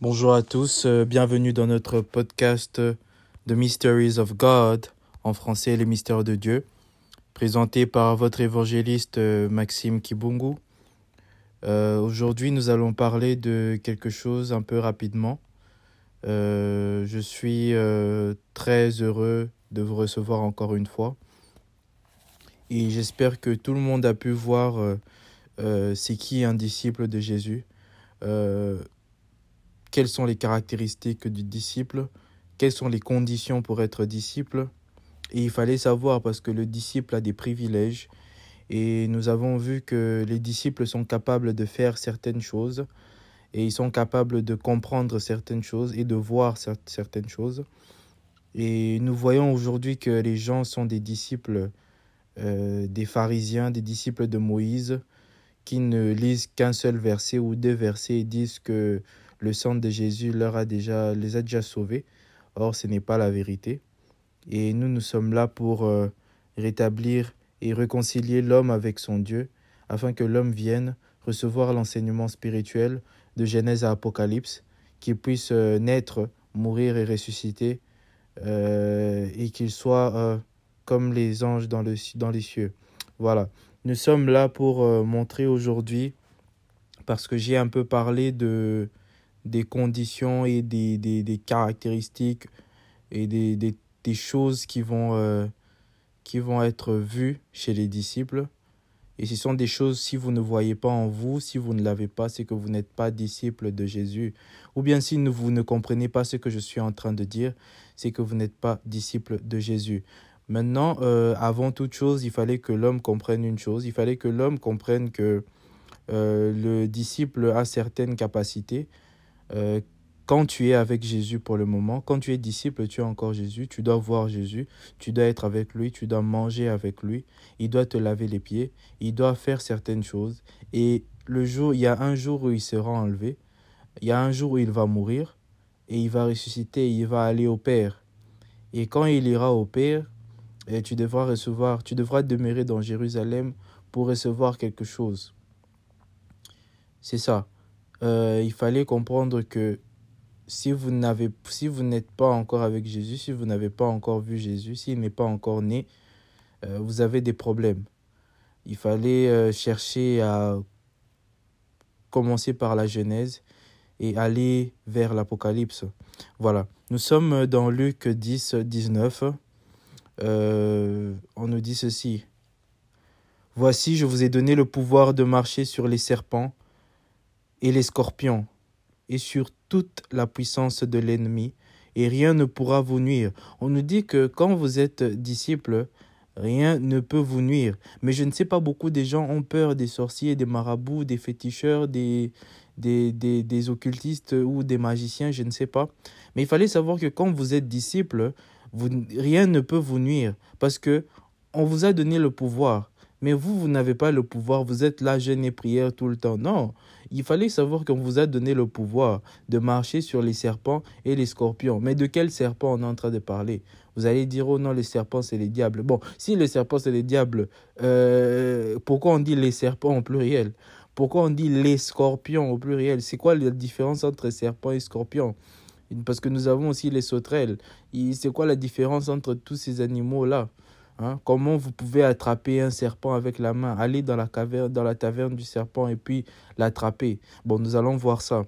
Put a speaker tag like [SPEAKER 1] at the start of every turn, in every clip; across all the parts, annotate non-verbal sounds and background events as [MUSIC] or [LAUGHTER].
[SPEAKER 1] Bonjour à tous, euh, bienvenue dans notre podcast euh, The Mysteries of God, en français les mystères de Dieu, présenté par votre évangéliste euh, Maxime Kibungu. Aujourd'hui, nous allons parler de quelque chose un peu rapidement. je suis très heureux de vous recevoir encore une fois. Et j'espère que tout le monde a pu voir c'est qui un disciple de Jésus quelles sont les caractéristiques du disciple, quelles sont les conditions pour être disciple? Et il fallait savoir parce que le disciple a des privilèges et nous avons vu que les disciples sont capables de faire certaines choses et ils sont capables de comprendre certaines choses et de voir certaines choses. Et nous voyons aujourd'hui que les gens sont des disciples euh, des pharisiens, des disciples de Moïse, qui ne lisent qu'un seul verset ou deux versets et disent que le sang de Jésus leur a déjà, les a déjà sauvés. Or, ce n'est pas la vérité. Et nous, nous sommes là pour euh, rétablir et réconcilier l'homme avec son Dieu, afin que l'homme vienne recevoir l'enseignement spirituel de Genèse à Apocalypse, qu'il puisse euh, naître, mourir et ressusciter, euh, et qu'il soit comme les anges dans, le, dans les cieux. Voilà. Nous sommes là pour montrer aujourd'hui, parce que j'ai un peu parlé de, des conditions et des, des, des caractéristiques et des, des, choses qui vont, euh, qui vont être vues chez les disciples. Et ce sont des choses, si vous ne voyez pas en vous, si vous ne l'avez pas, c'est que vous n'êtes pas disciple de Jésus. Ou bien si vous ne comprenez pas ce que je suis en train de dire, c'est que vous n'êtes pas disciple de Jésus. Maintenant, euh, avant toute chose, il fallait que l'homme comprenne une chose. Il fallait que l'homme comprenne que euh, le disciple a certaines capacités euh, quand tu es avec Jésus pour le moment, quand tu es disciple, tu es encore Jésus, tu dois voir Jésus, tu dois être avec lui, tu dois manger avec lui, il doit te laver les pieds, il doit faire certaines choses. Et le jour, il y a un jour où il sera enlevé, il y a un jour où il va mourir, et il va ressusciter, il va aller au Père. Et quand il ira au Père, eh, tu devras recevoir, tu devras demeurer dans Jérusalem pour recevoir quelque chose. C'est ça. Euh, il fallait comprendre que si vous n'avez si vous n'êtes pas encore avec Jésus, si vous n'avez pas encore vu Jésus, s'il n'est pas encore né, euh, vous avez des problèmes. Il fallait euh, chercher à commencer par la Genèse et aller vers l'Apocalypse. Voilà. Nous sommes dans Luc 10, 19. on nous dit ceci. Voici, je vous ai donné le pouvoir de marcher sur les serpents et les scorpions, et sur toute la puissance de l'ennemi, et rien ne pourra vous nuire. On nous dit que quand vous êtes disciple, rien ne peut vous nuire. Mais je ne sais pas, beaucoup de gens ont peur des sorciers, des marabouts, des féticheurs, des, des, des, des occultistes ou des magiciens, je ne sais pas. Mais il fallait savoir que quand vous êtes disciple, vous, rien ne peut vous nuire, parce que on vous a donné le pouvoir. Mais vous, vous n'avez pas le pouvoir, vous êtes là, jeûne et prière tout le temps. Non, il fallait savoir qu'on vous a donné le pouvoir de marcher sur les serpents et les scorpions. Mais de quel serpent on est en train de parler? Vous allez dire, oh non, les serpents, c'est les diables. Bon, si les serpents, c'est les diables, euh, pourquoi on dit les serpents au pluriel? Pourquoi on dit les scorpions au pluriel? C'est quoi la différence entre serpents et scorpions? Parce que nous avons aussi les sauterelles. C'est quoi la différence entre tous ces animaux-là? Hein? Comment vous pouvez attraper un serpent avec la main Aller dans la, caverne, dans la taverne du serpent et puis l'attraper. Bon, nous allons voir ça.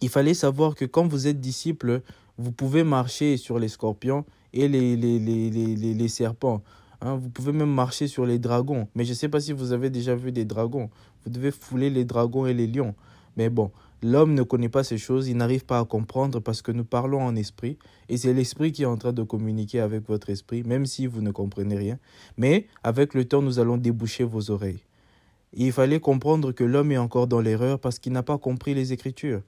[SPEAKER 1] Il fallait savoir que quand vous êtes disciple, vous pouvez marcher sur les scorpions et les, les, les, les, les serpents. Hein? Vous pouvez même marcher sur les dragons. Mais je ne sais pas si vous avez déjà vu des dragons. Vous devez fouler les dragons et les lions. Mais bon, L'homme ne connaît pas ces choses, il n'arrive pas à comprendre parce que nous parlons en esprit et c'est l'esprit qui est en train de communiquer avec votre esprit, même si vous ne comprenez rien. Mais avec le temps, nous allons déboucher vos oreilles. il fallait comprendre que l'homme est encore dans l'erreur parce qu'il n'a pas compris les Écritures,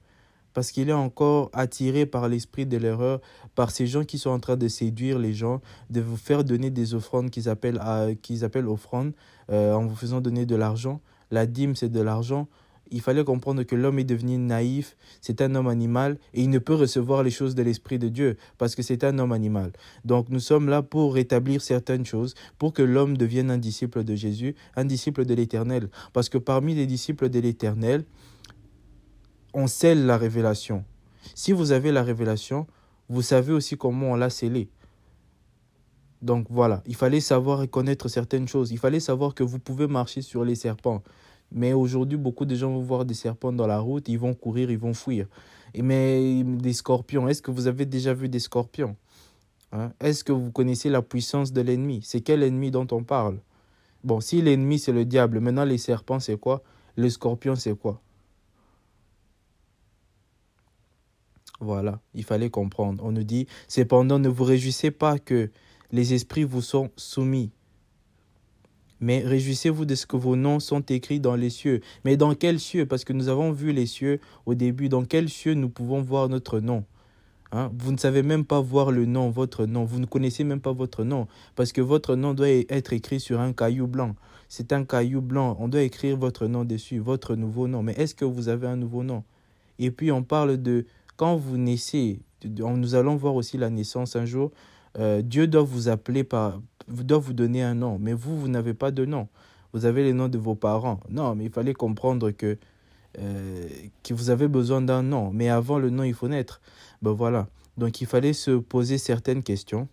[SPEAKER 1] parce qu'il est encore attiré par l'esprit de l'erreur, par ces gens qui sont en train de séduire les gens, de vous faire donner des offrandes qu'ils appellent, appellent offrandes, euh, en vous faisant donner de l'argent. La dîme, c'est de l'argent il fallait comprendre que l'homme est devenu naïf, c'est un homme animal et il ne peut recevoir les choses de l'Esprit de Dieu parce que c'est un homme animal. Donc nous sommes là pour rétablir certaines choses, pour que l'homme devienne un disciple de Jésus, un disciple de l'Éternel. Parce que parmi les disciples de l'Éternel, on scelle la révélation. Si vous avez la révélation, vous savez aussi comment on l'a scellé. Donc voilà, il fallait savoir et connaître certaines choses. Il fallait savoir que vous pouvez marcher sur les serpents. Mais aujourd'hui, beaucoup de gens vont voir des serpents dans la route, ils vont courir, ils vont fuir. Mais des scorpions, est-ce que vous avez déjà vu des scorpions hein? Est-ce que vous connaissez la puissance de l'ennemi? C'est quel ennemi dont on parle? Bon, si l'ennemi c'est le diable, maintenant les serpents c'est quoi? Les scorpions c'est quoi? Voilà, il fallait comprendre. On nous dit, cependant, ne vous réjouissez pas que les esprits vous sont soumis. Mais réjouissez-vous de ce que vos noms sont écrits dans les cieux. Mais dans quels cieux? Parce que nous avons vu les cieux au début. Dans quels cieux nous pouvons voir notre nom? Hein? Vous ne savez même pas voir le nom, votre nom. Vous ne connaissez même pas votre nom. Parce que votre nom doit être écrit sur un caillou blanc. C'est un caillou blanc. On doit écrire votre nom dessus, votre nouveau nom. Mais est-ce que vous avez un nouveau nom? Et puis on parle de quand vous naissez. Nous allons voir aussi la naissance un jour. Euh, Dieu doit vous appeler par, doit vous donner un nom, mais vous, vous n'avez pas de nom. Vous avez les noms de vos parents. Non, mais il fallait comprendre que, euh, que vous avez besoin d'un nom. Mais avant le nom, il faut naître. Ben voilà. Donc il fallait se poser certaines questions.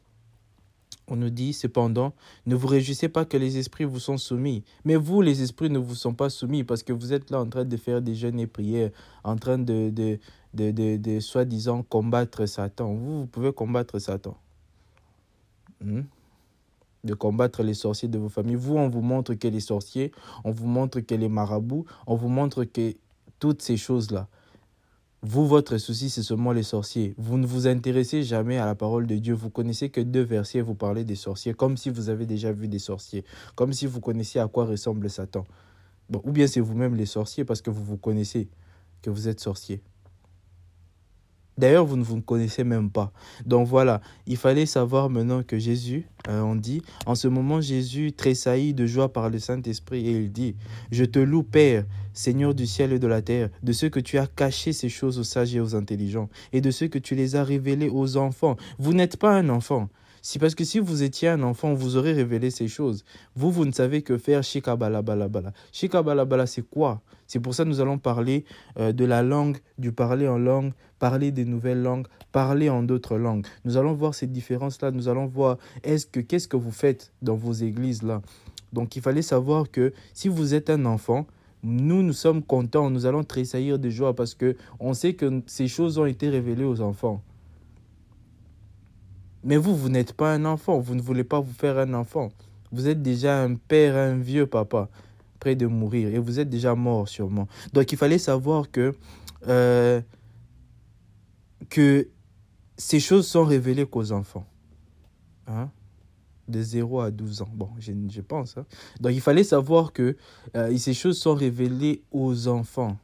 [SPEAKER 1] On nous dit cependant, ne vous réjouissez pas que les esprits vous sont soumis. Mais vous, les esprits ne vous sont pas soumis parce que vous êtes là en train de faire des jeûnes et prières, en train de, de, de, de, de soi-disant combattre Satan. Vous, vous pouvez combattre Satan. Hmm? De combattre les sorciers de vos familles. Vous, on vous montre que les sorciers, on vous montre que les marabouts, on vous montre que toutes ces choses-là. Vous, votre souci, c'est seulement les sorciers. Vous ne vous intéressez jamais à la parole de Dieu. Vous connaissez que deux versets, vous parlez des sorciers, comme si vous avez déjà vu des sorciers, comme si vous connaissiez à quoi ressemble Satan. Ou bien c'est vous-même les sorciers parce que vous vous connaissez que vous êtes sorcier. D'ailleurs, vous ne vous connaissez même pas. Donc voilà, il fallait savoir maintenant que Jésus, euh, on dit, en ce moment, Jésus tressaillit de joie par le Saint-Esprit et il dit, Je te loue, Père, Seigneur du ciel et de la terre, de ce que tu as caché ces choses aux sages et aux intelligents, et de ce que tu les as révélées aux enfants. Vous n'êtes pas un enfant. C'est parce que si vous étiez un enfant, vous aurez révélé ces choses. Vous, vous ne savez que faire shikabalabalabala. Shikabalabala, c'est quoi? C'est pour ça que nous allons parler euh, de la langue, du parler en langue, parler des nouvelles langues, parler en d'autres langues. Nous allons voir ces différences-là. Nous allons voir est-ce que qu'est-ce que vous faites dans vos églises là. Donc il fallait savoir que si vous êtes un enfant, nous, nous sommes contents, nous allons tressaillir de joie parce que on sait que ces choses ont été révélées aux enfants. Mais vous, vous n'êtes pas un enfant, vous ne voulez pas vous faire un enfant. Vous êtes déjà un père, un vieux papa, près de mourir, et vous êtes déjà mort sûrement. Donc il fallait savoir que, euh, que ces choses sont révélées qu'aux enfants. Hein? De 0 à 12 ans. Bon, je, je pense. Hein? Donc il fallait savoir que euh, ces choses sont révélées aux enfants.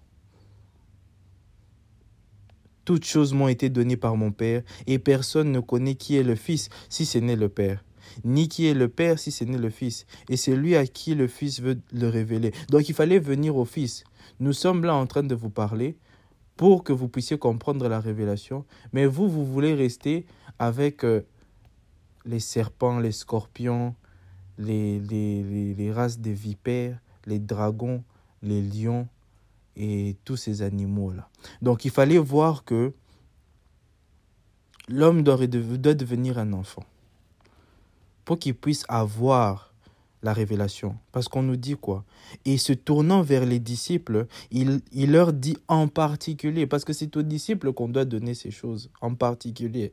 [SPEAKER 1] Toutes choses m'ont été données par mon Père, et personne ne connaît qui est le Fils si ce n'est le Père, ni qui est le Père si ce n'est le Fils, et c'est lui à qui le Fils veut le révéler. Donc il fallait venir au Fils. Nous sommes là en train de vous parler pour que vous puissiez comprendre la révélation, mais vous, vous voulez rester avec euh, les serpents, les scorpions, les, les, races des vipères, les dragons, les lions, et tous ces animaux-là. Donc il fallait voir que l'homme doit, doit devenir un enfant pour qu'il puisse avoir la révélation. Parce qu'on nous dit quoi? Et se tournant vers les disciples, il, il leur dit en particulier, parce que c'est aux disciples qu'on doit donner ces choses, en particulier.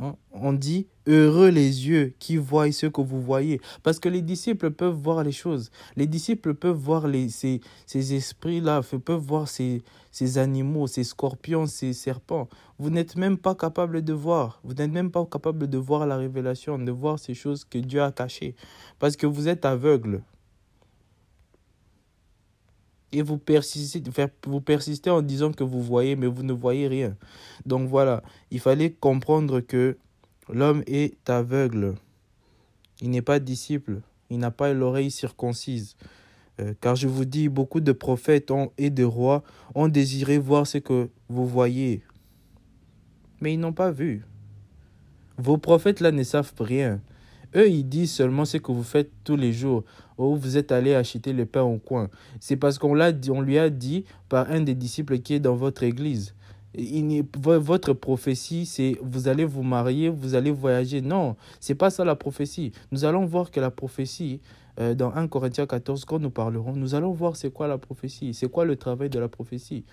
[SPEAKER 1] Hein? On dit heureux les yeux qui voient ce que vous voyez. Parce que les disciples peuvent voir les choses. Les disciples peuvent voir les, ces, esprits-là, peuvent voir ces, ces animaux, ces scorpions, ces serpents. Vous n'êtes même pas capable de voir. Vous n'êtes même pas capable de voir la révélation, de voir ces choses que Dieu a cachées. Parce que vous êtes aveugle. Et vous persistez, vous persistez en disant que vous voyez, mais vous ne voyez rien. Donc voilà, il fallait comprendre que l'homme est aveugle. Il n'est pas disciple. Il n'a pas l'oreille circoncise. Euh, car je vous dis, beaucoup de prophètes et de rois ont désiré voir ce que vous voyez. Mais ils n'ont pas vu. Vos prophètes là ne savent rien. Eux, ils disent seulement ce que vous faites tous les jours. Ou vous êtes allé acheter le pain au coin. C'est parce qu'on l'a on lui a dit par un des disciples qui est dans votre église. votre prophétie, c'est vous allez vous marier, vous allez voyager. Non, c'est pas ça la prophétie. Nous allons voir que la prophétie, euh, dans 1 Corinthiens 14, quand nous parlerons, nous allons voir c'est quoi la prophétie, c'est quoi le travail de la prophétie.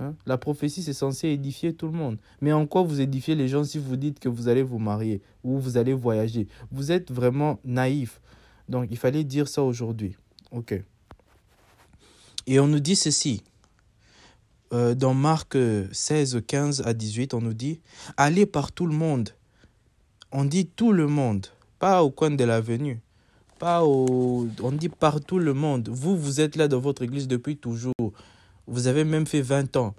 [SPEAKER 1] Hein? La prophétie, c'est censé édifier tout le monde. Mais en quoi vous édifiez les gens si vous dites que vous allez vous marier ou vous allez voyager? Vous êtes vraiment naïf. Donc, il fallait dire ça aujourd'hui. OK. Et on nous dit ceci. Euh, dans Marc 16, 15 à 18, on nous dit Allez par tout le monde. On dit tout le monde, pas au coin de l'avenue. Pas au... On dit par tout le monde. Vous, vous êtes là dans votre église depuis toujours. Vous avez même fait 20 ans.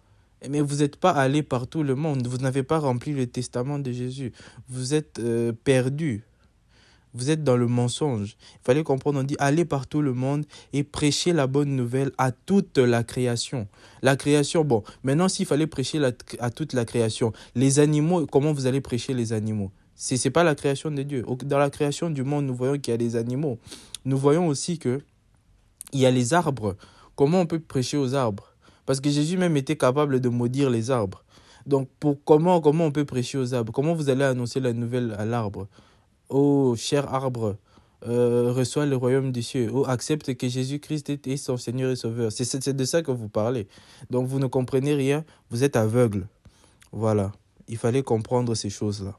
[SPEAKER 1] Mais vous n'êtes pas allé par tout le monde. Vous n'avez pas rempli le testament de Jésus. Vous êtes euh, perdu. Vous êtes dans le mensonge. Il fallait comprendre, on dit, allez par tout le monde et prêcher la bonne nouvelle à toute la création. La création, bon, maintenant s'il fallait prêcher à toute la création, les animaux, comment vous allez prêcher les animaux? Ce n'est pas la création de Dieu. Dans la création du monde, nous voyons qu'il y a des animaux. Nous voyons aussi que il y a les arbres. Comment on peut prêcher aux arbres? Parce que Jésus même était capable de maudire les arbres. Donc, comment, on peut prêcher aux arbres? Comment vous allez annoncer la nouvelle à l'arbre? Ô cher arbre, euh, reçois le royaume des cieux. Oh, accepte que Jésus-Christ est son Seigneur et Sauveur. C'est de ça que vous parlez. Donc vous ne comprenez rien, vous êtes aveugle. Voilà, il fallait comprendre ces choses-là.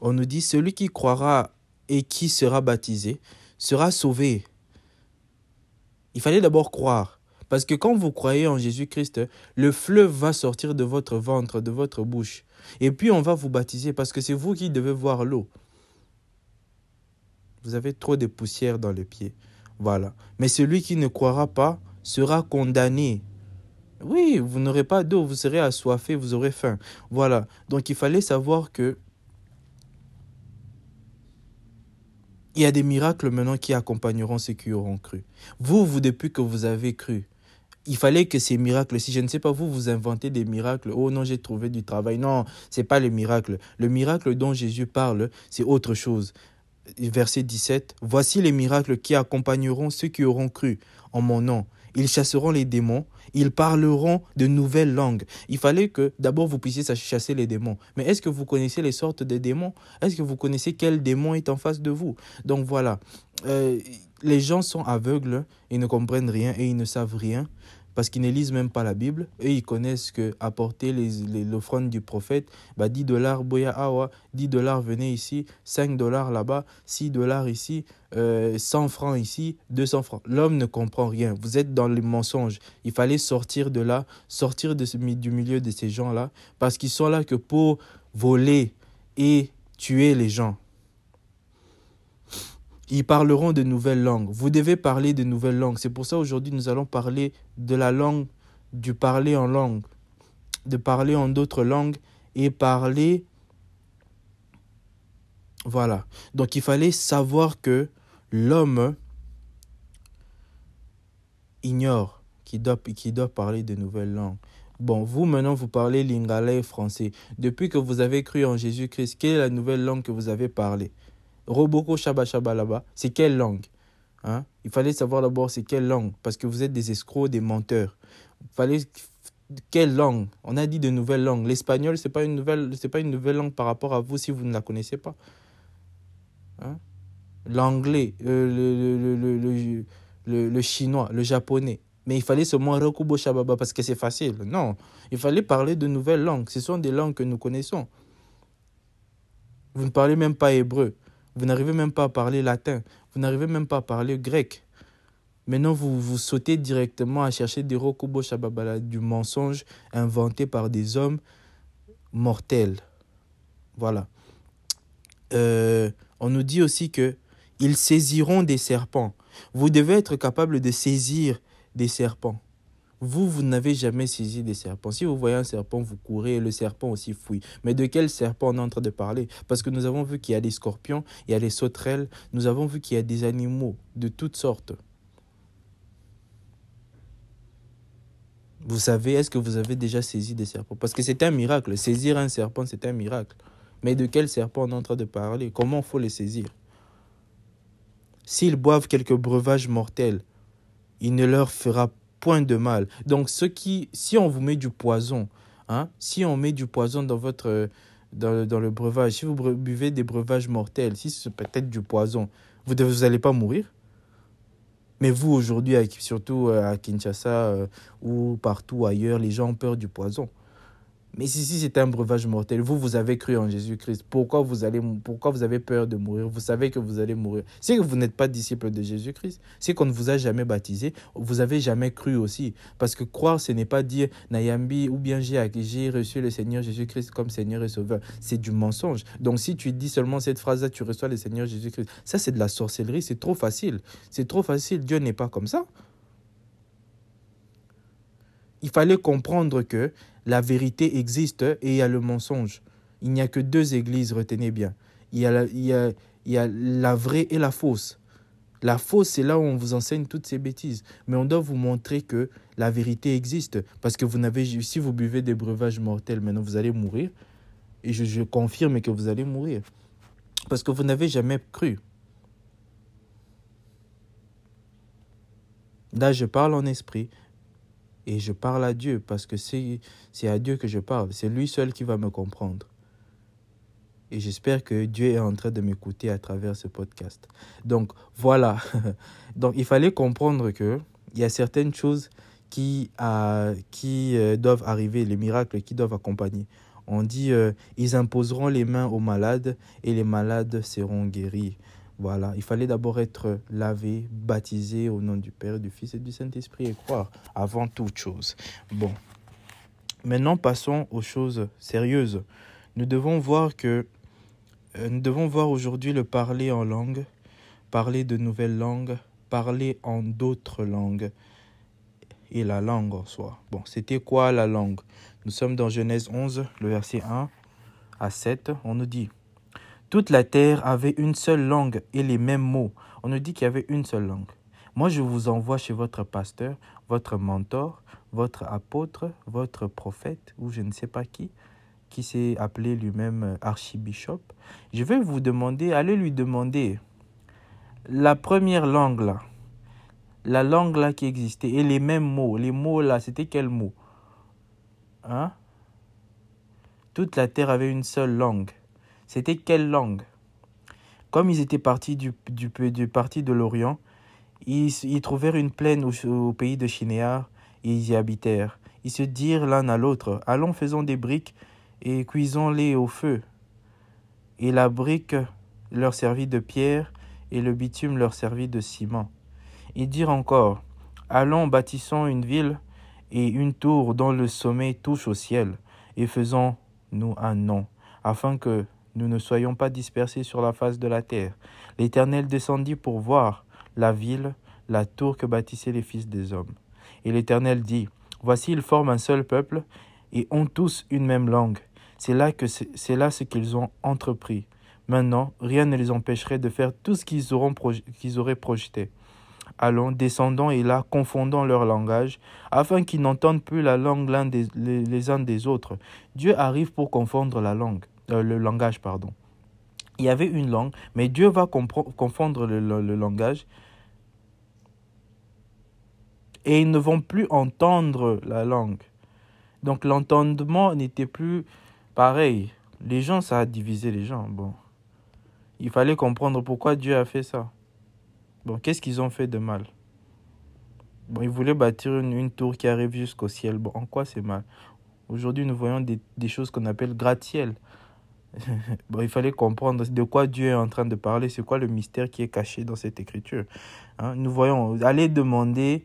[SPEAKER 1] On nous dit, celui qui croira et qui sera baptisé sera sauvé. Il fallait d'abord croire. Parce que quand vous croyez en Jésus-Christ, le fleuve va sortir de votre ventre, de votre bouche. Et puis on va vous baptiser parce que c'est vous qui devez voir l'eau. Vous avez trop de poussière dans les pieds. Voilà. Mais celui qui ne croira pas sera condamné. Oui, vous n'aurez pas d'eau, vous serez assoiffé, vous aurez faim. Voilà. Donc il fallait savoir que il y a des miracles maintenant qui accompagneront ceux qui auront cru. Vous, vous, depuis que vous avez cru, il fallait que ces miracles, si je ne sais pas vous, vous inventez des miracles. Oh non, j'ai trouvé du travail. Non, c'est pas les miracles. Le miracle dont Jésus parle, c'est autre chose verset 17, Voici les miracles qui accompagneront ceux qui auront cru en mon nom. Ils chasseront les démons, ils parleront de nouvelles langues. Il fallait que d'abord vous puissiez chasser les démons. Mais est-ce que vous connaissez les sortes de démons? Est-ce que vous connaissez quel démon est en face de vous? Donc voilà, euh, les gens sont aveugles, ils ne comprennent rien et ils ne savent rien parce qu'ils ne lisent même pas la Bible et ils connaissent que apporter l'offrande les, du prophète, bah 10 dollars boya awa, 10 dollars venez ici, 5 dollars là-bas, 6 dollars ici, 100 euh, francs ici, 200 francs. L'homme ne comprend rien. Vous êtes dans les mensonges. Il fallait sortir de là, sortir du milieu de ces gens-là parce qu'ils sont là que pour voler et tuer les gens. Ils parleront de nouvelles langues. Vous devez parler de nouvelles langues. C'est pour ça aujourd'hui nous allons parler de la langue, du parler en langue, de parler en d'autres langues et parler. Voilà. Donc il fallait savoir que l'homme ignore qu'il doit, doit parler de nouvelles langues. Bon, vous maintenant, vous parlez lingala français. Depuis que vous avez cru en Jésus-Christ, quelle est la nouvelle langue que vous avez parlé Roboko Shaba Shaba là-bas, c'est quelle langue hein? Il fallait savoir d'abord c'est quelle langue, parce que vous êtes des escrocs, des menteurs. Il fallait quelle langue? On a dit de nouvelles langues. L'espagnol, ce n'est pas, une nouvelle, pas une nouvelle langue par rapport à vous si vous ne la connaissez pas. Hein? L'anglais, euh, le, le, le, le, le chinois, le japonais. Mais il fallait seulement Rokubo Shababa parce que c'est facile. Non, il fallait parler de nouvelles langues. Ce sont des langues que nous connaissons. Vous ne parlez même pas hébreu. Vous n'arrivez même pas à parler latin. Vous n'arrivez même pas à parler grec. Maintenant, vous, vous sautez directement à chercher des rokubo shababala, du mensonge inventé par des hommes mortels. Voilà. Euh, on nous dit aussi que ils saisiront des serpents. Vous devez être capable de saisir des serpents. Vous, vous n'avez jamais saisi des serpents. Si vous voyez un serpent, vous courez et le serpent aussi fouille. Mais de quel serpent on est en train de parler? Parce que nous avons vu qu'il y a des scorpions, il y a des sauterelles, nous avons vu qu'il y a des animaux de toutes sortes. Vous savez, est-ce que vous avez déjà saisi des serpents? Parce que c'est un miracle. Saisir un serpent, c'est un miracle. Mais de quel serpent on est en train de parler? Comment faut les saisir? S'ils boivent quelques breuvages mortels, il ne leur fera point de mal. Donc, ce qui, si on vous met du poison Hein? Si on met du poison dans votre dans, dans le breuvage, si vous buvez des breuvages mortels, si c'est peut-être du poison, vous n'allez pas mourir? Mais vous, aujourd'hui, surtout à Kinshasa ou partout ailleurs, les gens ont peur du poison. Mais si, si c'est un breuvage mortel, vous, vous avez cru en Jésus-Christ. Pourquoi vous, pourquoi vous avez peur de mourir? Vous savez que vous allez mourir. Que vous n'êtes pas disciple de Jésus-Christ. C'est qu'on ne vous a jamais baptisé. Vous avez jamais cru aussi. Parce que croire, ce n'est pas dire Nayambi ou bien j'ai reçu le Seigneur Jésus-Christ comme Seigneur et Sauveur. C'est du mensonge. Donc si tu dis seulement cette phrase-là, tu reçois le Seigneur Jésus-Christ. Ça, c'est de la sorcellerie. C'est trop facile. C'est trop facile. Dieu n'est pas comme ça. Il fallait comprendre que la vérité existe et il y a le mensonge. Il n'y a que deux églises, retenez bien. Il y a la, vraie et la fausse. La fausse, c'est là où on vous enseigne toutes ces bêtises. Mais on doit vous montrer que la vérité existe. Parce que vous n'avez, si vous buvez des breuvages mortels, maintenant vous allez mourir. Et je confirme que vous allez mourir. Parce que vous n'avez jamais cru. Là, je parle en esprit. Et je parle à Dieu parce que c'est à Dieu que je parle. C'est lui seul qui va me comprendre. Et j'espère que Dieu est en train de m'écouter à travers ce podcast. Donc voilà. [LAUGHS] Donc il fallait comprendre que il y a certaines choses qui, qui euh, doivent arriver, les miracles qui doivent accompagner. On dit, euh, ils imposeront les mains aux malades et les malades seront guéris. Voilà, il fallait d'abord être lavé, baptisé au nom du Père, du Fils et du Saint-Esprit et croire avant toute chose. Bon, maintenant passons aux choses sérieuses. Nous devons voir que euh, nous devons voir aujourd'hui le parler en langue, parler de nouvelles langues, parler en d'autres langues et la langue en soi. Bon, c'était quoi la langue? Nous sommes dans Genèse 11, le verset 1 à 7. On nous dit toute la terre avait une seule langue et les mêmes mots. On nous dit qu'il y avait une seule langue. Moi, je vous envoie chez votre pasteur, votre mentor, votre apôtre, votre prophète, ou je ne sais pas qui, qui s'est appelé lui-même archibishop. Je vais vous demander, allez lui demander la première langue là, la langue là qui existait, et les mêmes mots. Les mots là, c'était quels mots Hein? Toute la terre avait une seule langue. C'était quelle langue? Comme ils étaient partis du, du, parti de l'Orient, ils, ils, trouvèrent une plaine au, pays de Chinéar et ils y habitèrent. Ils se dirent l'un à l'autre Allons, faisons des briques et cuisons-les au feu. Et la brique leur servit de pierre et le bitume leur servit de ciment. Ils dirent encore Allons, bâtissons une ville et une tour dont le sommet touche au ciel, et faisons-nous un nom, afin que nous ne soyons pas dispersés sur la face de la terre. L'Éternel descendit pour voir la ville, la tour que bâtissaient les fils des hommes. Et l'Éternel dit, Voici, ils forment un seul peuple et ont tous une même langue. C'est là, que c'est là ce qu'ils ont entrepris. Maintenant, rien ne les empêcherait de faire tout ce qu'ils auront qu'ils auraient projeté. Allons, descendons et là, confondons leur langage, afin qu'ils n'entendent plus la langue l'un des, les uns des autres. Dieu arrive pour confondre la langue. Euh, le langage, pardon. Il y avait une langue, mais Dieu va confondre le, langage. Et ils ne vont plus entendre la langue. Donc l'entendement n'était plus pareil. Les gens, ça a divisé les gens. Bon. Il fallait comprendre pourquoi Dieu a fait ça. Bon, qu'est-ce qu'ils ont fait de mal? Bon, ils voulaient bâtir une, une tour qui arrive jusqu'au ciel. Bon, en quoi c'est mal? Aujourd'hui, nous voyons des, des choses qu'on appelle gratte-ciel. [LAUGHS] bon, il fallait comprendre de quoi Dieu est en train de parler, c'est quoi le mystère qui est caché dans cette écriture. Hein. Nous voyons, allez demander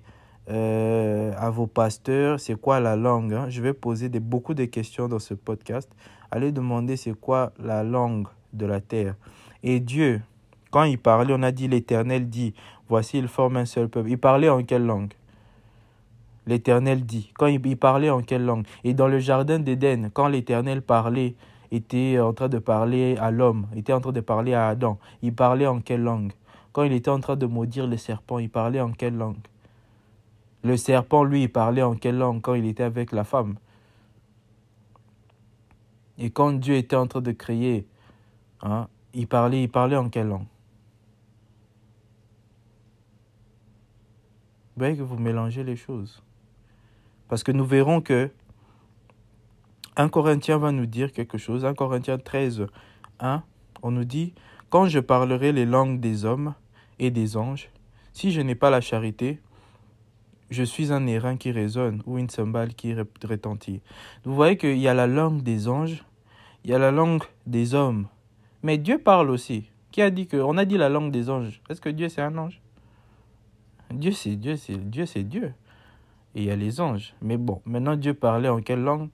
[SPEAKER 1] euh, à vos pasteurs c'est quoi la langue. Hein. Je vais poser beaucoup de questions dans ce podcast. Allez demander c'est quoi la langue de la terre. Et Dieu, quand il parlait, on a dit l'Éternel dit, voici il forme un seul peuple. Il parlait en quelle langue? L'Éternel dit. Quand il parlait en quelle langue? Et dans le jardin d'Éden, quand l'Éternel parlait, était en train de parler à l'homme, était en train de parler à Adam. Il parlait en quelle langue? Quand il était en train de maudire le serpent, il parlait en quelle langue? Le serpent, lui, il parlait en quelle langue quand il était avec la femme? Et quand Dieu était en train de créer, hein, il, parlait, il parlait en quelle langue? Vous voyez que vous mélangez les choses. Parce que nous verrons que 1 Corinthiens va nous dire quelque chose. 1 Corinthiens 13, 1, on nous dit, Quand je parlerai les langues des hommes et des anges, si je n'ai pas la charité, je suis un airain qui résonne ou une cymbale qui retentit. Vous voyez qu'il y a la langue des anges, il y a la langue des hommes. Mais Dieu parle aussi. Qui a dit que on a dit la langue des anges? Est-ce que Dieu c'est un ange? Dieu c'est Dieu, c'est Dieu, c'est Dieu. Et il y a les anges. Mais bon, maintenant Dieu parlait en quelle langue?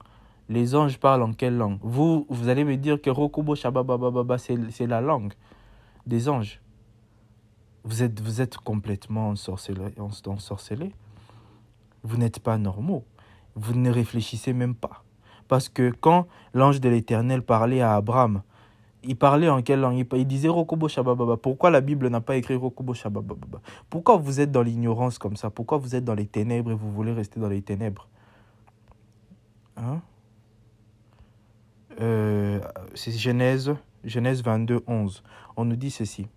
[SPEAKER 1] Les anges parlent en quelle langue? Vous, vous allez me dire que Rokubo Shababababa, c'est la langue des anges. Vous êtes, vous êtes complètement ensorcelé. ensorcelé. Vous n'êtes pas normaux. Vous ne réfléchissez même pas. Parce que quand l'ange de l'Éternel parlait à Abraham, il parlait en quelle langue? Il, disait Rokobo Shabababa. Pourquoi la Bible n'a pas écrit Rokobo Shabababa Pourquoi vous êtes dans l'ignorance comme ça? Pourquoi vous êtes dans les ténèbres et vous voulez rester dans les ténèbres? Hein? Euh, C'est Genèse, Genèse 22, 11. On nous dit ceci.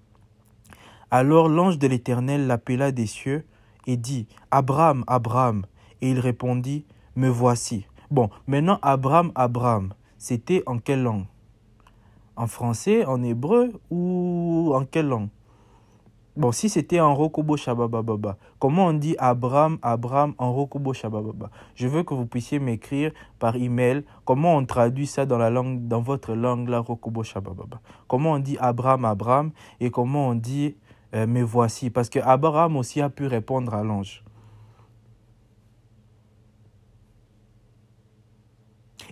[SPEAKER 1] Alors l'ange de l'Éternel l'appela des cieux et dit Abraham, Abraham. Et il répondit Me voici. Bon, maintenant Abraham, Abraham, c'était en quelle langue? En français, en hébreu ou en quelle langue? Bon, si c'était en Rokobo Shabababa, comment on dit Abraham, Abraham en Rokobo Shabababa? Je veux que vous puissiez m'écrire par email comment on traduit ça dans la langue, dans votre langue, la Rokobo Shabababa. Comment on dit Abraham, Abraham et comment on dit euh, me voici? Parce que Abraham aussi a pu répondre à l'ange.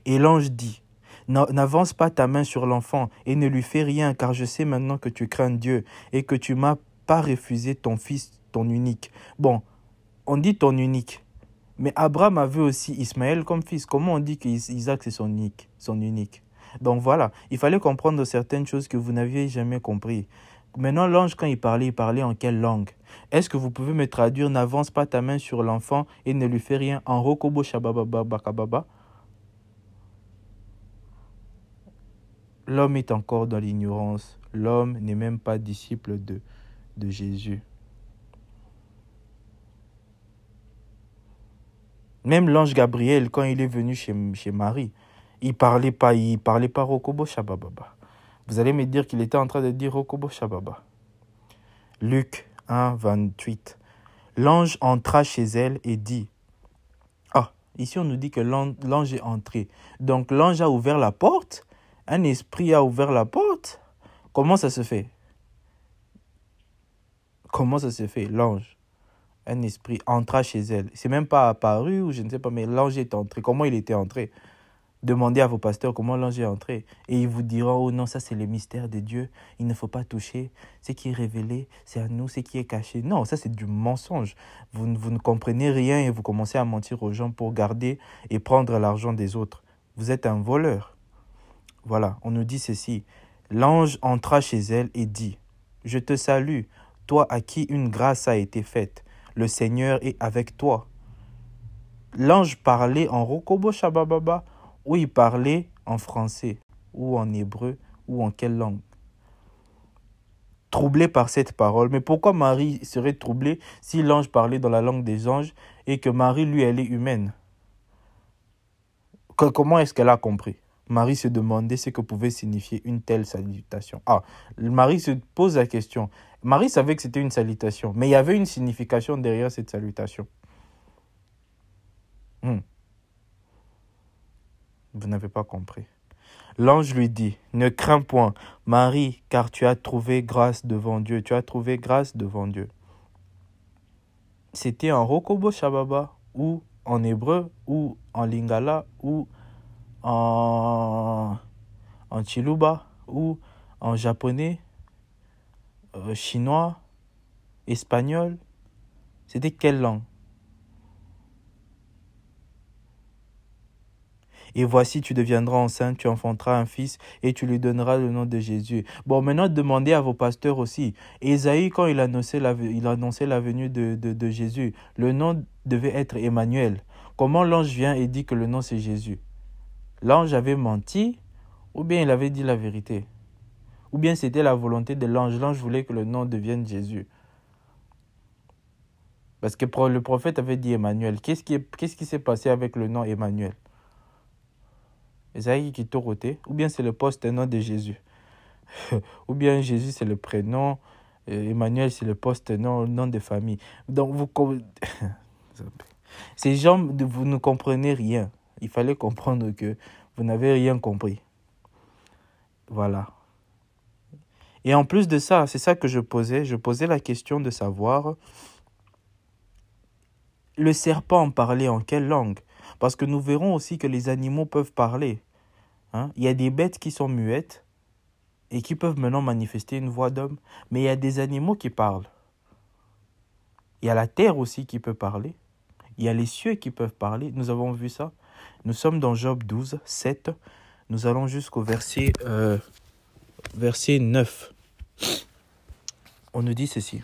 [SPEAKER 1] Et l'ange dit N'avance pas ta main sur l'enfant et ne lui fais rien, car je sais maintenant que tu crains Dieu et que tu m'as pas refusé ton fils, ton unique. Bon, on dit ton unique. Mais Abraham avait aussi Ismaël comme fils. Comment on dit qu'Isaac c'est son unique, son unique? Donc voilà, il fallait comprendre certaines choses que vous n'aviez jamais compris. Maintenant, l'ange, quand il parlait, il parlait en quelle langue? Est-ce que vous pouvez me traduire N'avance pas ta main sur l'enfant et ne lui fais rien? En Rokobo Shabababa L'homme est encore dans l'ignorance. L'homme n'est même pas disciple de, de Jésus. Même l'ange Gabriel, quand il est venu chez, Marie, il parlait pas, il parlait pas Rokobo Shabababa. Vous allez me dire qu'il était en train de dire Rokobo Shababa. Luc 1, 28. L'ange entra chez elle et dit Ah, ici on nous dit que l'ange est entré. Donc l'ange a ouvert la porte un esprit a ouvert la porte. Comment ça se fait? Comment ça se fait? L'ange, un esprit entra chez elle. C'est même pas apparu ou je ne sais pas, mais l'ange est entré. Comment il était entré? Demandez à vos pasteurs comment l'ange est entré. Et ils vous diront, oh non, ça c'est le mystère de Dieu. Il ne faut pas toucher. Ce qui est révélé, c'est à nous. Ce qui est caché. Non, ça c'est du mensonge. Vous, vous ne comprenez rien et vous commencez à mentir aux gens pour garder et prendre l'argent des autres. Vous êtes un voleur. Voilà, on nous dit ceci. L'ange entra chez elle et dit, Je te salue, toi à qui une grâce a été faite. Le Seigneur est avec toi. L'ange parlait en Rokobo Shabababa ou il parlait en français ou en hébreu ou en quelle langue Troublé par cette parole. Mais pourquoi Marie serait troublée si l'ange parlait dans la langue des anges et que Marie, lui, elle est humaine? Comment est-ce qu'elle a compris? Marie se demandait ce que pouvait signifier une telle salutation. Ah, Marie se pose la question. Marie savait que c'était une salutation, mais il y avait une signification derrière cette salutation. Hmm. Vous n'avez pas compris. L'ange lui dit, ne crains point, Marie, car tu as trouvé grâce devant Dieu. Tu as trouvé grâce devant Dieu. C'était en Rokobo Shababa, ou en hébreu, ou en lingala, ou en, en chiluba ou en japonais, euh, chinois, espagnol. C'était quelle langue? Et voici, tu deviendras enceinte, tu enfanteras un fils et tu lui donneras le nom de Jésus. Bon, maintenant, demandez à vos pasteurs aussi. Esaïe, quand il annonçait la, il annonçait la venue de Jésus, le nom devait être Emmanuel. Comment l'ange vient et dit que le nom c'est Jésus? L'ange avait menti ou bien il avait dit la vérité? Ou bien c'était la volonté de l'ange. L'ange voulait que le nom devienne Jésus. Parce que le prophète avait dit Emmanuel. Qu'est-ce qui s'est passé avec le nom Emmanuel? Esaïe qui côté, ou bien c'est le post-nom de Jésus? [LAUGHS] ou bien Jésus c'est le prénom, Emmanuel c'est le post-nom, nom de famille. Donc vous [LAUGHS] ces gens vous ne comprenez rien. Il fallait comprendre que vous n'avez rien compris. Voilà. Et en plus de ça, c'est ça que je posais, je posais la question de savoir le serpent parlait en quelle langue? Parce que nous verrons aussi que les animaux peuvent parler. Hein? Il y a des bêtes qui sont muettes et qui peuvent maintenant manifester une voix d'homme, mais il y a des animaux qui parlent. Il y a la terre aussi qui peut parler. Il y a les cieux qui peuvent parler. Nous avons vu ça. Nous sommes dans Job 12, 7. Nous allons jusqu'au verset, euh, verset 9. On nous dit ceci.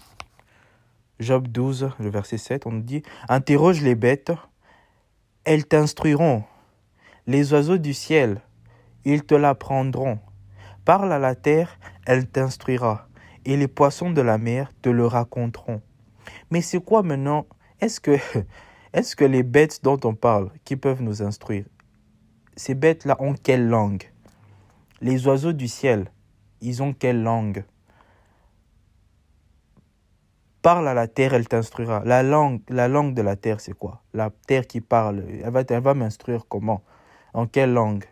[SPEAKER 1] Job 12, le verset 7, on nous dit Interroge les bêtes, elles t'instruiront. Les oiseaux du ciel, ils te l'apprendront. Parle à la terre, elle t'instruira. Et les poissons de la mer te le raconteront. Mais c'est quoi maintenant? Est-ce que, [LAUGHS] est que les bêtes dont on parle, qui peuvent nous instruire, ces bêtes-là ont quelle langue? Les oiseaux du ciel, ils ont quelle langue? Parle à la terre, elle t'instruira. La langue, la langue de la terre, c'est quoi? La terre qui parle, elle va, elle va m'instruire comment? En quelle langue?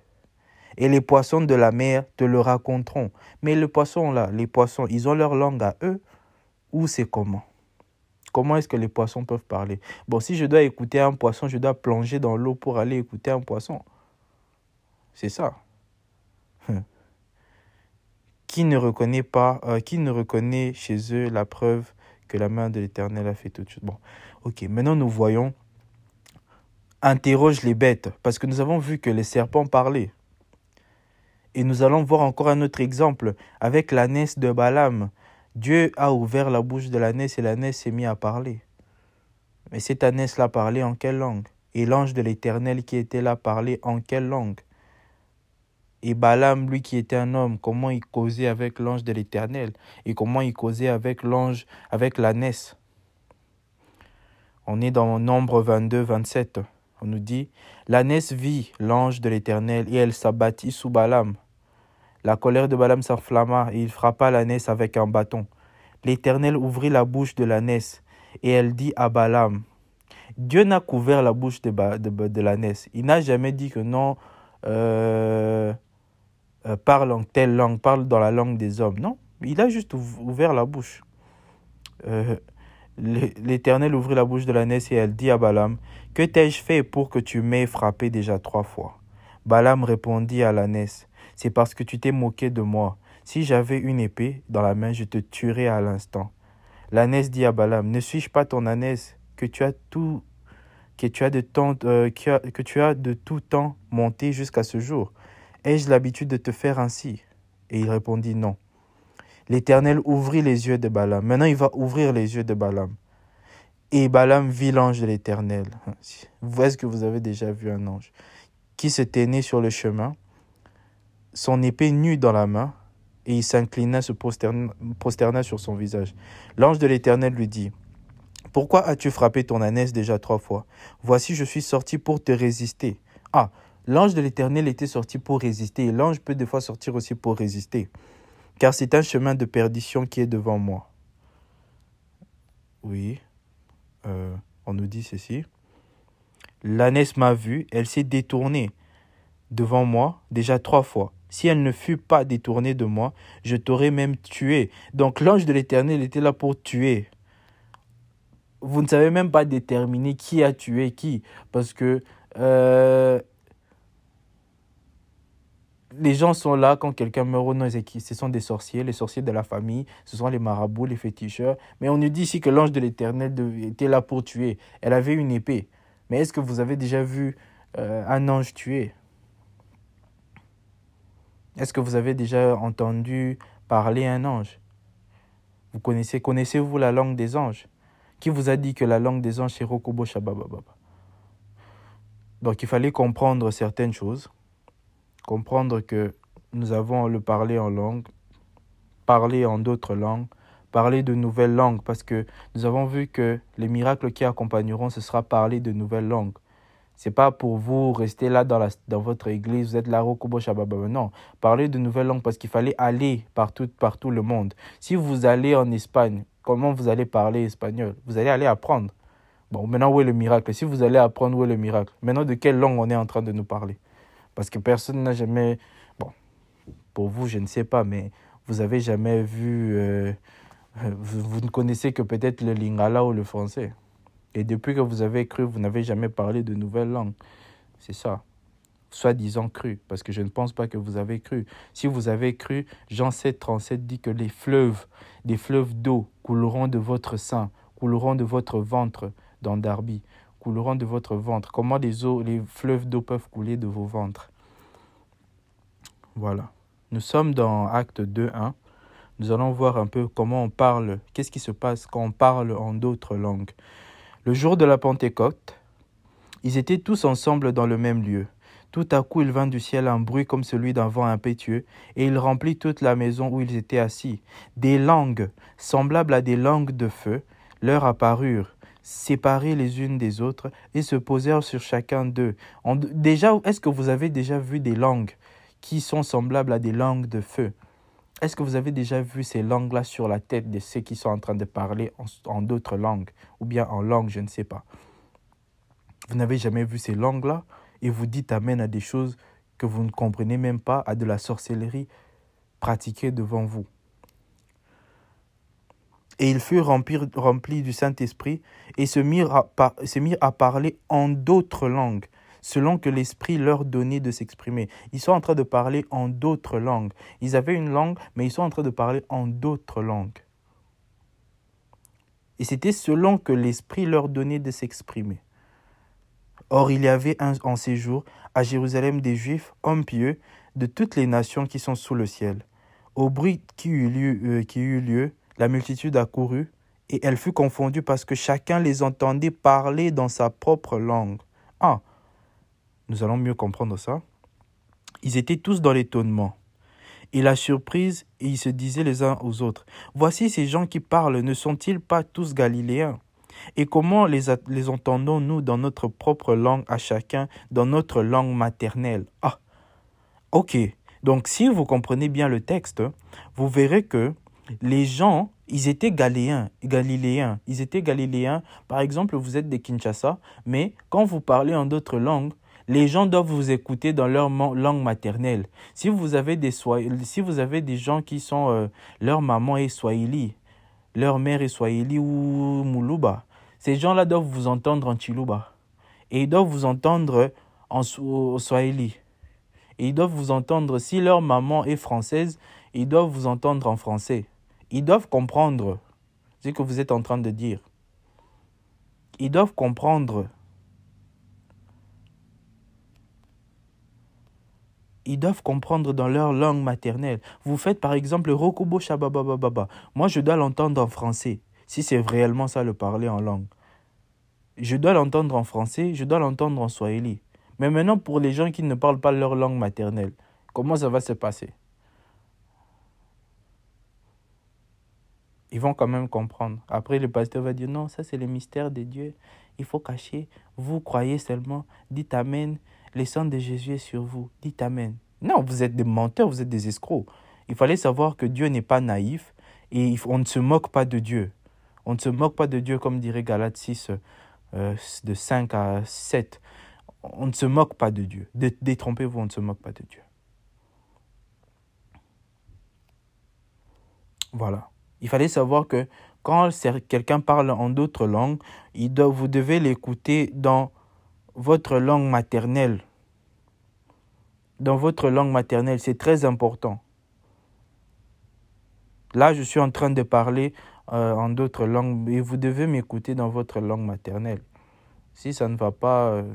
[SPEAKER 1] Et les poissons de la mer te le raconteront. Mais les poissons là, les poissons, ils ont leur langue à eux ou c'est comment? Comment est-ce que les poissons peuvent parler? Bon, si je dois écouter un poisson, je dois plonger dans l'eau pour aller écouter un poisson. C'est ça. [LAUGHS] qui ne reconnaît pas, euh, qui ne reconnaît chez eux la preuve la main de l'Éternel a fait toute chose. Bon, ok, maintenant nous voyons, interroge les bêtes, parce que nous avons vu que les serpents parlaient. Et nous allons voir encore un autre exemple avec l'ânesse de Balaam. Dieu a ouvert la bouche de l'ânesse et l'ânesse s'est mis à parler. Mais cette ânesse-là parlait en quelle langue? Et l'ange de l'Éternel qui était là parlait en quelle langue? Et Balaam, lui qui était un homme, comment il causait avec l'ange de l'Éternel et comment il causait avec l'ange, avec l'ânesse. On est dans Nombre 22, 27. On nous dit L'ânesse vit l'ange de l'Éternel et elle s'abattit sous Balaam. La colère de Balaam s'enflamma et il frappa l'ânesse avec un bâton. L'Éternel ouvrit la bouche de l'ânesse et elle dit à Balaam Dieu n'a couvert la bouche de, l'ânesse. Il n'a jamais dit que non. Euh, euh, parle en telle langue, parle dans la langue des hommes. Non, il a juste ouvert la bouche. Euh, L'Éternel ouvrit la bouche de l'ânesse et elle dit à Balaam, Que t'ai-je fait pour que tu m'aies frappé déjà trois fois? Balaam répondit à l'ânesse, C'est parce que tu t'es moqué de moi. Si j'avais une épée dans la main, je te tuerais à l'instant. L'ânesse dit à Balaam, Ne suis-je pas ton ânesse que tu as tout que tu as de euh, que tu as de tout temps monté jusqu'à ce jour? Ai-je l'habitude de te faire ainsi? Et il répondit non. L'Éternel ouvrit les yeux de Balaam. Maintenant, il va ouvrir les yeux de Balaam. Et Balaam vit l'ange de l'Éternel. Est-ce que vous avez déjà vu un ange qui se tenait sur le chemin, son épée nue dans la main, et il s'inclina, se prosterna, sur son visage. L'ange de l'Éternel lui dit, Pourquoi as-tu frappé ton ânesse déjà trois fois? Voici, je suis sorti pour te résister. Ah, L'ange de l'Éternel était sorti pour résister et l'ange peut des fois sortir aussi pour résister, car c'est un chemin de perdition qui est devant moi. Oui, euh, on nous dit ceci. L'ânesse m'a vu, elle s'est détournée devant moi déjà trois fois. Si elle ne fut pas détournée de moi, je t'aurais même tué. Donc l'ange de l'Éternel était là pour tuer. Vous ne savez même pas déterminer qui a tué qui, parce que euh, les gens sont là quand quelqu'un meurt ou non, ce sont des sorciers, les sorciers de la famille, ce sont les marabouts, les féticheurs. Mais on nous dit ici que l'ange de l'Éternel était là pour tuer. Elle avait une épée. Mais est-ce que vous avez déjà vu euh, un ange tuer? Est-ce que vous avez déjà entendu parler un ange? Vous connaissez, connaissez-vous la langue des anges? Qui vous a dit que la langue des anges c'est Rokobo Shabababa Donc il fallait comprendre certaines choses comprendre que nous avons le parler en langue, parler en d'autres langues, parler de nouvelles langues, parce que nous avons vu que les miracles qui accompagneront, ce sera parler de nouvelles langues. C'est pas pour vous rester là dans, la, dans votre église, vous êtes là, Rokubo Shababa. Non, parlez de nouvelles langues parce qu'il fallait aller partout, partout le monde. Si vous allez en Espagne, comment vous allez parler espagnol? Vous allez aller apprendre. Bon, maintenant, où est le miracle? Si vous allez apprendre, où est le miracle? Maintenant, de quelle langue on est en train de nous parler? Parce que personne n'a jamais... Bon, pour vous, je ne sais pas, mais vous avez jamais vu... Euh, vous, vous, ne connaissez que peut-être le lingala ou le français. Et depuis que vous avez cru, vous n'avez jamais parlé de nouvelles langues. C'est ça. Soi-disant cru, parce que je ne pense pas que vous avez cru. Si vous avez cru, Jean 7, 37 dit que les fleuves, des fleuves d'eau couleront de votre sein, couleront de votre ventre dans Darby, couleront de votre ventre. Comment les eaux, les fleuves d'eau peuvent couler de vos ventres Voilà. Nous sommes dans Acte 2, 1. Nous allons voir un peu comment on parle, qu'est-ce qui se passe quand on parle en d'autres langues. Le jour de la Pentecôte, ils étaient tous ensemble dans le même lieu. Tout à coup, il vint du ciel un bruit comme celui d'un vent impétueux, et il remplit toute la maison où ils étaient assis. Des langues, semblables à des langues de feu, leur apparurent, séparées les unes des autres, et se posèrent sur chacun d'eux. Déjà, est-ce que vous avez déjà vu des langues qui sont semblables à des langues de feu? Est-ce que vous avez déjà vu ces langues-là sur la tête de ceux qui sont en train de parler en, d'autres langues ou bien en langue, je ne sais pas Vous n'avez jamais vu ces langues-là et vous dites Amen à des choses que vous ne comprenez même pas, à de la sorcellerie pratiquée devant vous. Et ils furent remplis, du Saint-Esprit et se mirent à parler en d'autres langues selon que l'Esprit leur donnait de s'exprimer. Ils sont en train de parler en d'autres langues. Ils avaient une langue, mais ils sont en train de parler en d'autres langues. Et c'était selon que l'Esprit leur donnait de s'exprimer. Or, il y avait en séjour à Jérusalem des Juifs, hommes pieux, de toutes les nations qui sont sous le ciel. Au bruit qui eut lieu, euh, qui eut lieu la multitude accourut, et elle fut confondue parce que chacun les entendait parler dans sa propre langue. Ah, nous allons mieux comprendre ça. Ils étaient tous dans l'étonnement et la surprise, et ils se disaient les uns aux autres, Voici ces gens qui parlent, ne sont-ils pas tous galiléens? Et comment les, les entendons-nous dans notre propre langue à chacun, dans notre langue maternelle? Ah, ok. Donc si vous comprenez bien le texte, vous verrez que les gens, ils étaient galéens, galiléens. Ils étaient galiléens. Par exemple, vous êtes des Kinshasa, mais quand vous parlez en d'autres langues, les gens doivent vous écouter dans leur langue maternelle. Si vous avez des, si vous avez des gens qui sont, euh, leur maman est Swahili, leur mère est Swahili ou Muluba, ces gens-là doivent vous entendre en Chiluba. Et ils doivent vous entendre en Swahili. Et ils doivent vous entendre, si leur maman est française, ils doivent vous entendre en français. Ils doivent comprendre ce que vous êtes en train de dire. Ils doivent comprendre ils doivent comprendre dans leur langue maternelle. Vous faites par exemple Rokubo Shababababa. Moi, je dois l'entendre en français, si c'est réellement ça le parler en langue. Je dois l'entendre en français, je dois l'entendre en swahili. Mais maintenant, pour les gens qui ne parlent pas leur langue maternelle, comment ça va se passer? Ils vont quand même comprendre. Après, le pasteur va dire non, ça c'est le mystère de Dieu. Il faut cacher. Vous croyez seulement. Dites Amen. Le sang de Jésus est sur vous. Dites Amen. Non, vous êtes des menteurs, vous êtes des escrocs. Il fallait savoir que Dieu n'est pas naïf et on ne se moque pas de Dieu. On ne se moque pas de Dieu comme dirait Galates 6, euh, de 5 à 7. On ne se moque pas de Dieu. Détrompez-vous, on ne se moque pas de Dieu. Voilà. Il fallait savoir que quand quelqu'un parle en d'autres langues, vous devez l'écouter dans votre langue maternelle. Dans votre langue maternelle, c'est très important. Là, je suis en train de parler euh, en d'autres langues et vous devez m'écouter dans votre langue maternelle. Si ça ne va pas, euh,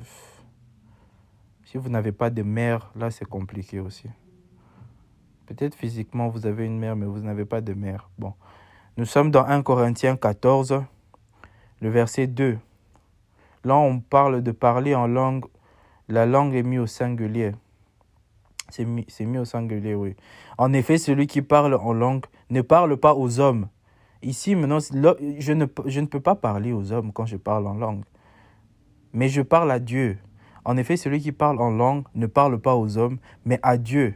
[SPEAKER 1] si vous n'avez pas de mère, là c'est compliqué aussi. Peut-être physiquement vous avez une mère, mais vous n'avez pas de mère. Bon, nous sommes dans 1 Corinthiens 14, le verset 2. Là, on parle de parler en langue. La langue est mise au singulier. C'est mis, au singulier, oui. En effet, celui qui parle en langue ne parle pas aux hommes. Ici, maintenant, je ne, je ne peux pas parler aux hommes quand je parle en langue. Mais je parle à Dieu. En effet, celui qui parle en langue ne parle pas aux hommes, mais à Dieu,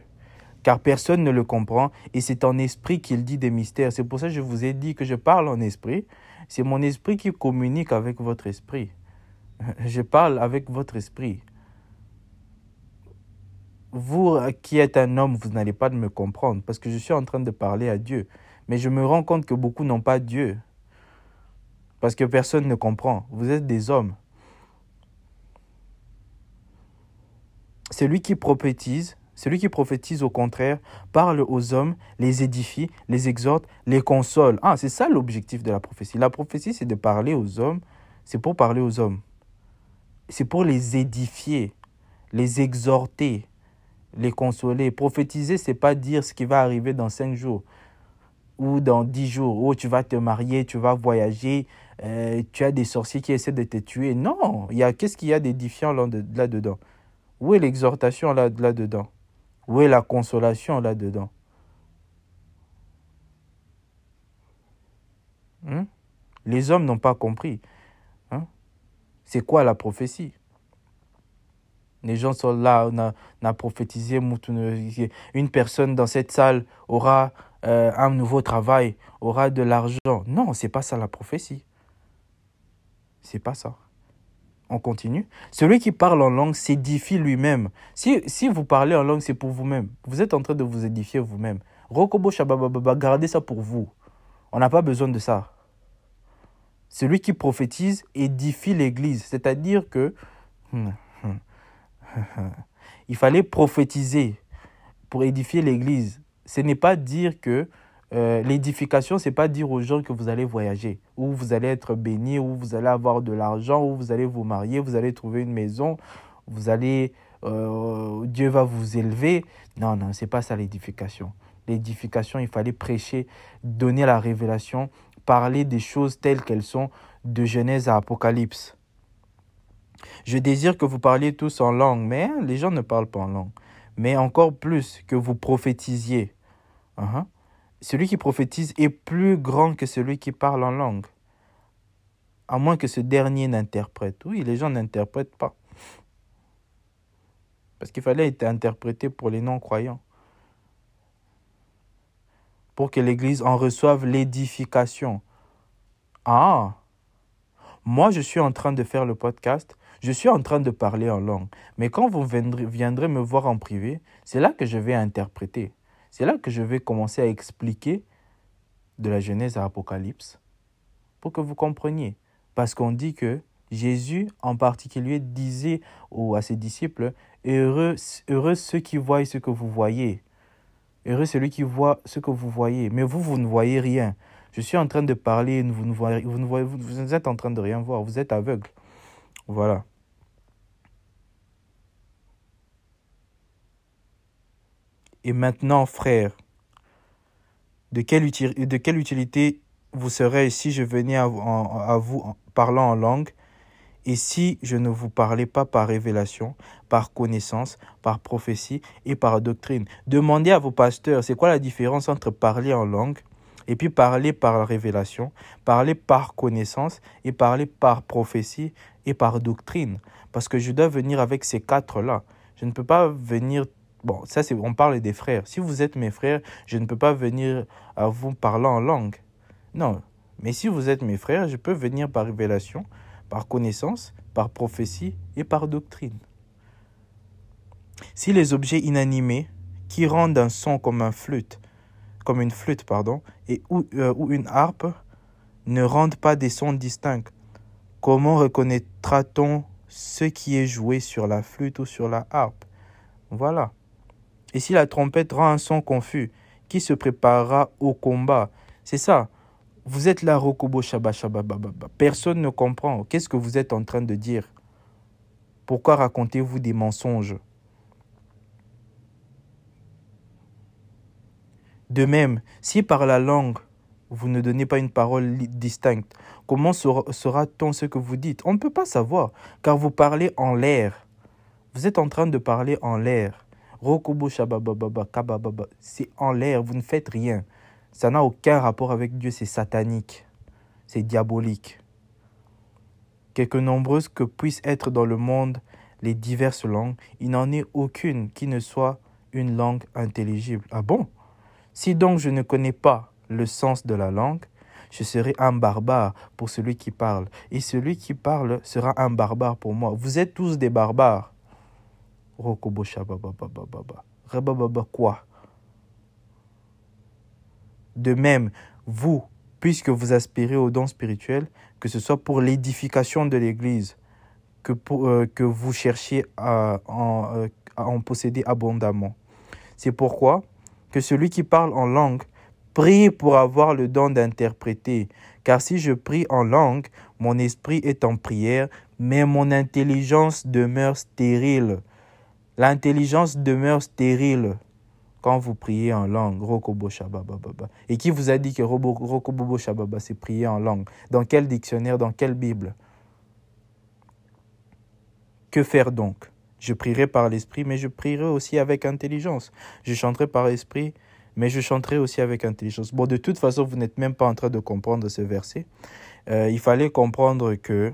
[SPEAKER 1] car personne ne le comprend, et c'est en esprit qu'il dit des mystères. C'est pour ça que je vous ai dit que je parle en esprit. C'est mon esprit qui communique avec votre esprit. [LAUGHS] Je parle avec votre esprit. Vous qui êtes un homme, vous n'allez pas me comprendre parce que je suis en train de parler à Dieu. Mais je me rends compte que beaucoup n'ont pas Dieu. Parce que personne ne comprend. Vous êtes des hommes. Celui qui prophétise, celui qui prophétise au contraire, parle aux hommes, les édifie, les exhorte, les console. Ah, c'est ça l'objectif de la prophétie. La prophétie, c'est de parler aux hommes, c'est pour parler aux hommes. C'est pour les édifier, les exhorter, les consoler. Prophétiser, c'est pas dire ce qui va arriver dans cinq jours ou dans dix jours. Oh, tu vas te marier, tu vas voyager, euh, tu as des sorciers qui essaient de te tuer. Non, il y a qu'est-ce qu'il y a d'édifiant là-dedans? Où est l'exhortation là-dedans? Où est la consolation là-dedans? Hein? Les hommes n'ont pas compris. Hein? C'est quoi la prophétie? Les gens sont là, on a, on a prophétisé, une personne dans cette salle aura euh, un nouveau travail, aura de l'argent. Non, c'est pas ça la prophétie. C'est pas ça. On continue. Celui qui parle en langue s'édifie lui-même. Si, si vous parlez en langue, c'est pour vous-même. Vous êtes en train de vous édifier vous-même. Rokobo Shabababa, gardez ça pour vous. On n'a pas besoin de ça. Celui qui prophétise édifie l'Église. C'est-à-dire que il fallait prophétiser pour édifier l'Église. Ce n'est pas dire que euh, l'édification, c'est pas dire aux gens que vous allez voyager, ou vous allez être béni, ou vous allez avoir de l'argent, ou vous allez vous marier, vous allez trouver une maison, vous allez, euh, Dieu va vous élever. Non, non, c'est pas ça l'édification. L'édification, il fallait prêcher, donner la révélation, parler des choses telles qu'elles sont de Genèse à Apocalypse. Je désire que vous parliez tous en langue, mais les gens ne parlent pas en langue. Mais encore plus que vous prophétisiez. Uh-huh. Celui qui prophétise est plus grand que celui qui parle en langue. À moins que ce dernier n'interprète. Oui, les gens n'interprètent pas. Parce qu'il fallait être interprété pour les non-croyants. Pour que l'Église en reçoive l'édification. Ah, moi je suis en train de faire le podcast je suis en train de parler en langue, mais quand vous viendrez, me voir en privé, c'est là que je vais interpréter. C'est là que je vais commencer à expliquer de la Genèse à Apocalypse pour que vous compreniez. Parce qu'on dit que Jésus en particulier disait à ses disciples, heureux, ceux qui voient ce que vous voyez. Heureux celui qui voit ce que vous voyez. Mais vous, vous ne voyez rien. Je suis en train de parler, vous ne voyez, vous, ne voyez, vous êtes en train de rien voir, vous êtes aveugle. Voilà. Et maintenant, frère, de quelle, utilité vous serez si je venais à, vous en parlant en langue et si je ne vous parlais pas par révélation, par connaissance, par prophétie et par doctrine? Demandez à vos pasteurs, c'est quoi la différence entre parler en langue et puis parler par révélation, parler par connaissance et parler par prophétie et par doctrine? Parce que je dois venir avec ces quatre-là. Je ne peux pas venir Bon, ça, c'est, on parle des frères. Si vous êtes mes frères, je ne peux pas venir à vous parlant en langue. Non. Mais si vous êtes mes frères, je peux venir par révélation, par connaissance, par prophétie et par doctrine. Si les objets inanimés qui rendent un son comme un flûte, comme une flûte, pardon, et ou, euh, ou une harpe ne rendent pas des sons distincts, comment reconnaîtra-t-on ce qui est joué sur la flûte ou sur la harpe? Voilà. Et si la trompette rend un son confus, qui se préparera au combat? C'est ça. Vous êtes là, Rokobo Shaba Shaba Personne ne comprend. Qu'est-ce que vous êtes en train de dire? Pourquoi racontez-vous des mensonges? De même, si par la langue, vous ne donnez pas une parole distincte, comment saura-t-on ce que vous dites? On ne peut pas savoir, car vous parlez en l'air. Vous êtes en train de parler en l'air. C'est en l'air, vous ne faites rien. Ça n'a aucun rapport avec Dieu, c'est satanique, c'est diabolique. Quelque nombreuses que puissent être dans le monde les diverses langues, il n'en est aucune qui ne soit une langue intelligible. Ah bon? Si donc je ne connais pas le sens de la langue, je serai un barbare pour celui qui parle, et celui qui parle sera un barbare pour moi. Vous êtes tous des barbares. Rokobo quoi? De même, vous, puisque vous aspirez aux dons spirituels, que ce soit pour l'édification de l'Église, que, euh, que vous cherchiez euh, à en posséder abondamment. C'est pourquoi que celui qui parle en langue prie pour avoir le don d'interpréter. Car si je prie en langue, mon esprit est en prière, mais mon intelligence demeure stérile. L'intelligence demeure stérile quand vous priez en langue. Et qui vous a dit que Shababa, c'est prier en langue? Dans quel dictionnaire Dans quelle Bible? Que faire donc? Je prierai par l'esprit, mais je prierai aussi avec intelligence. Je chanterai par l'esprit, mais je chanterai aussi avec intelligence. Bon, de toute façon, vous n'êtes même pas en train de comprendre ce verset. Euh, il fallait comprendre que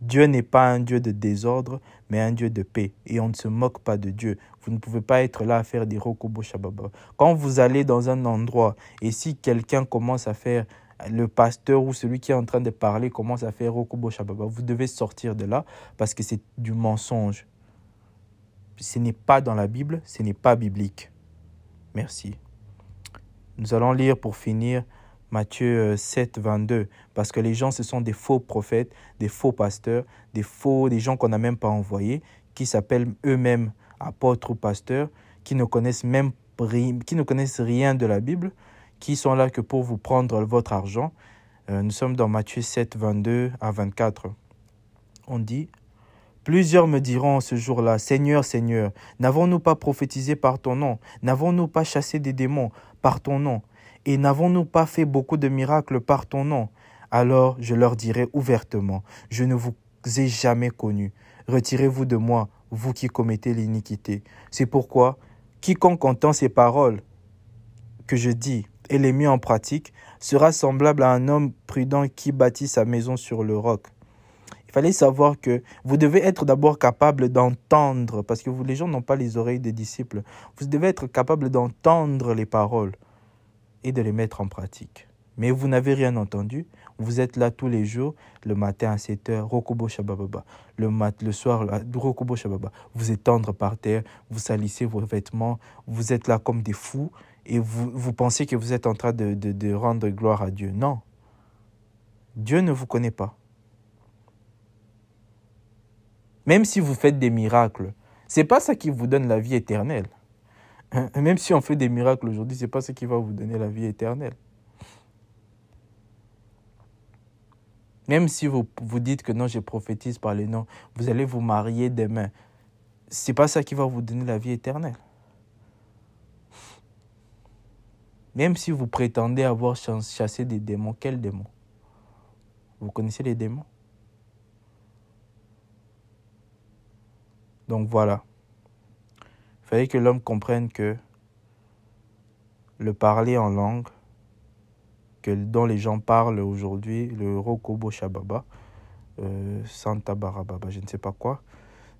[SPEAKER 1] Dieu n'est pas un Dieu de désordre, mais un Dieu de paix. Et on ne se moque pas de Dieu. Vous ne pouvez pas être là à faire des rokobo shababa. Quand vous allez dans un endroit et si quelqu'un commence à faire, le pasteur ou celui qui est en train de parler commence à faire rokobo shababa, vous devez sortir de là parce que c'est du mensonge. Ce n'est pas dans la Bible, ce n'est pas biblique. Merci. Nous allons lire pour finir Matthieu 7, euh, 22, parce que les gens, ce sont des faux prophètes, des faux pasteurs, des faux, des gens qu'on n'a même pas envoyés, qui s'appellent eux-mêmes apôtres ou pasteurs, qui ne connaissent même qui ne connaissent rien de la Bible, qui sont là que pour vous prendre votre argent. Euh, nous sommes dans Matthieu 7, 22 à 24. On dit, Plusieurs me diront ce jour-là, Seigneur, Seigneur, n'avons-nous pas prophétisé par ton nom? N'avons-nous pas chassé des démons par ton nom? Et n'avons-nous pas fait beaucoup de miracles par ton nom? Alors je leur dirai ouvertement, je ne vous ai jamais connu. Retirez-vous de moi, vous qui commettez l'iniquité. C'est pourquoi, quiconque entend ces paroles que je dis et les met en pratique, sera semblable à un homme prudent qui bâtit sa maison sur le roc. Il fallait savoir que vous devez être d'abord capable d'entendre, parce que vous, les gens n'ont pas les oreilles des disciples. Vous devez être capable d'entendre les paroles et de les mettre en pratique. Mais vous n'avez rien entendu. Vous êtes là tous les jours, le matin à 7 heures, Rokobo Shababa. Le, mat, le soir, Rokobo Shababa. Vous êtes tendre par terre, vous salissez vos vêtements, vous êtes là comme des fous et vous, vous pensez que vous êtes en train de, de, de rendre gloire à Dieu. Non. Dieu ne vous connaît pas. Même si vous faites des miracles, c'est pas ça qui vous donne la vie éternelle. Même si on fait des miracles aujourd'hui, ce n'est pas ce qui va vous donner la vie éternelle. Même si vous, vous dites que non, je prophétise par les noms, vous allez vous marier demain. Ce n'est pas ça qui va vous donner la vie éternelle. Même si vous prétendez avoir chassé des démons, quels démons? Vous connaissez les démons? Donc voilà. Fallait que l'homme comprenne que le parler en langue, que, dont les gens parlent aujourd'hui, le Rokobo Shababa, euh, Santa Barababa, je ne sais pas quoi,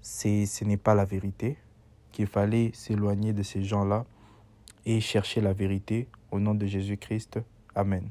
[SPEAKER 1] ce n'est pas la vérité, qu'il fallait s'éloigner de ces gens-là et chercher la vérité au nom de Jésus-Christ. Amen.